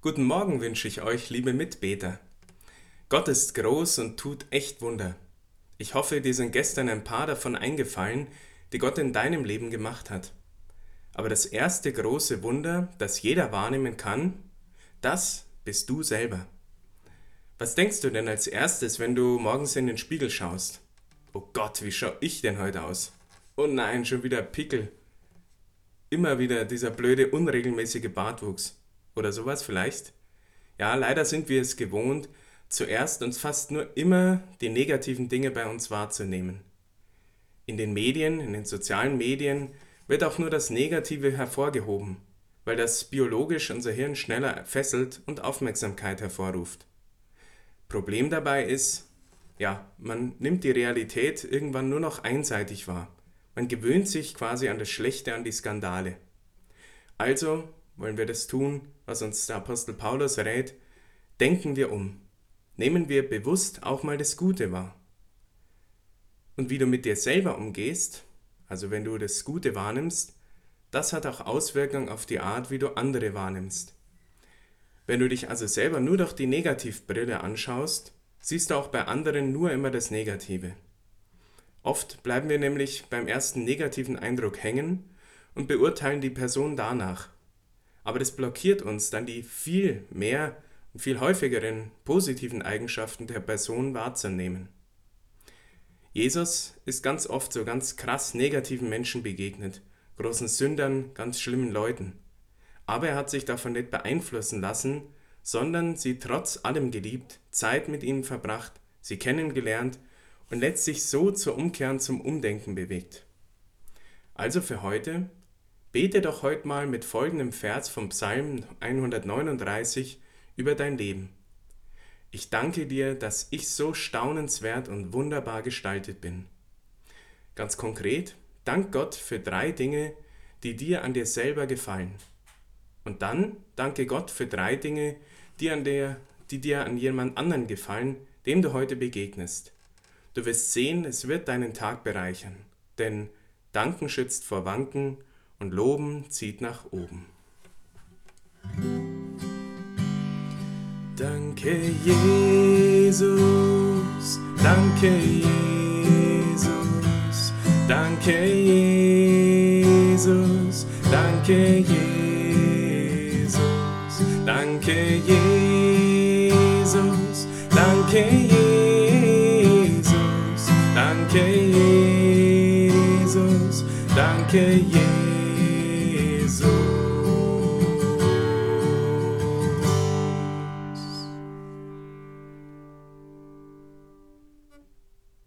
Guten Morgen wünsche ich euch, liebe Mitbeter. Gott ist groß und tut echt Wunder. Ich hoffe, dir sind gestern ein paar davon eingefallen, die Gott in deinem Leben gemacht hat. Aber das erste große Wunder, das jeder wahrnehmen kann, das bist du selber. Was denkst du denn als erstes, wenn du morgens in den Spiegel schaust? Oh Gott, wie schau ich denn heute aus? Oh nein, schon wieder Pickel. Immer wieder dieser blöde, unregelmäßige Bartwuchs. Oder sowas vielleicht? Ja, leider sind wir es gewohnt, zuerst uns fast nur immer die negativen Dinge bei uns wahrzunehmen. In den Medien, in den sozialen Medien wird auch nur das Negative hervorgehoben, weil das biologisch unser Hirn schneller fesselt und Aufmerksamkeit hervorruft. Problem dabei ist, ja, man nimmt die Realität irgendwann nur noch einseitig wahr. Man gewöhnt sich quasi an das Schlechte, an die Skandale. Also wollen wir das tun, was uns der Apostel Paulus rät, denken wir um. Nehmen wir bewusst auch mal das Gute wahr. Und wie du mit dir selber umgehst, also wenn du das Gute wahrnimmst, das hat auch Auswirkungen auf die Art, wie du andere wahrnimmst. Wenn du dich also selber nur durch die Negativbrille anschaust, siehst du auch bei anderen nur immer das Negative. Oft bleiben wir nämlich beim ersten negativen Eindruck hängen und beurteilen die Person danach. Aber das blockiert uns dann die viel mehr und viel häufigeren positiven Eigenschaften der Person wahrzunehmen. Jesus ist ganz oft so ganz krass negativen Menschen begegnet, großen Sündern, ganz schlimmen Leuten. Aber er hat sich davon nicht beeinflussen lassen, sondern sie trotz allem geliebt, Zeit mit ihnen verbracht, sie kennengelernt und letztlich so zur Umkehr und zum Umdenken bewegt. Also für heute, bete doch heute mal mit folgendem Vers vom Psalm 139 über dein Leben. Ich danke dir, dass ich so staunenswert und wunderbar gestaltet bin. Ganz konkret, dank Gott für drei Dinge, die dir an dir selber gefallen. Und dann danke Gott für drei Dinge, die, an der, die dir an jemand anderen gefallen, dem du heute begegnest. Du wirst sehen, es wird deinen Tag bereichern, denn Danken schützt vor Wanken und Loben zieht nach oben. Danke Jesus, danke Jesus, danke Jesus, danke Jesus, danke Jesus, danke Jesus, danke Jesus, danke Jesus. Jesus.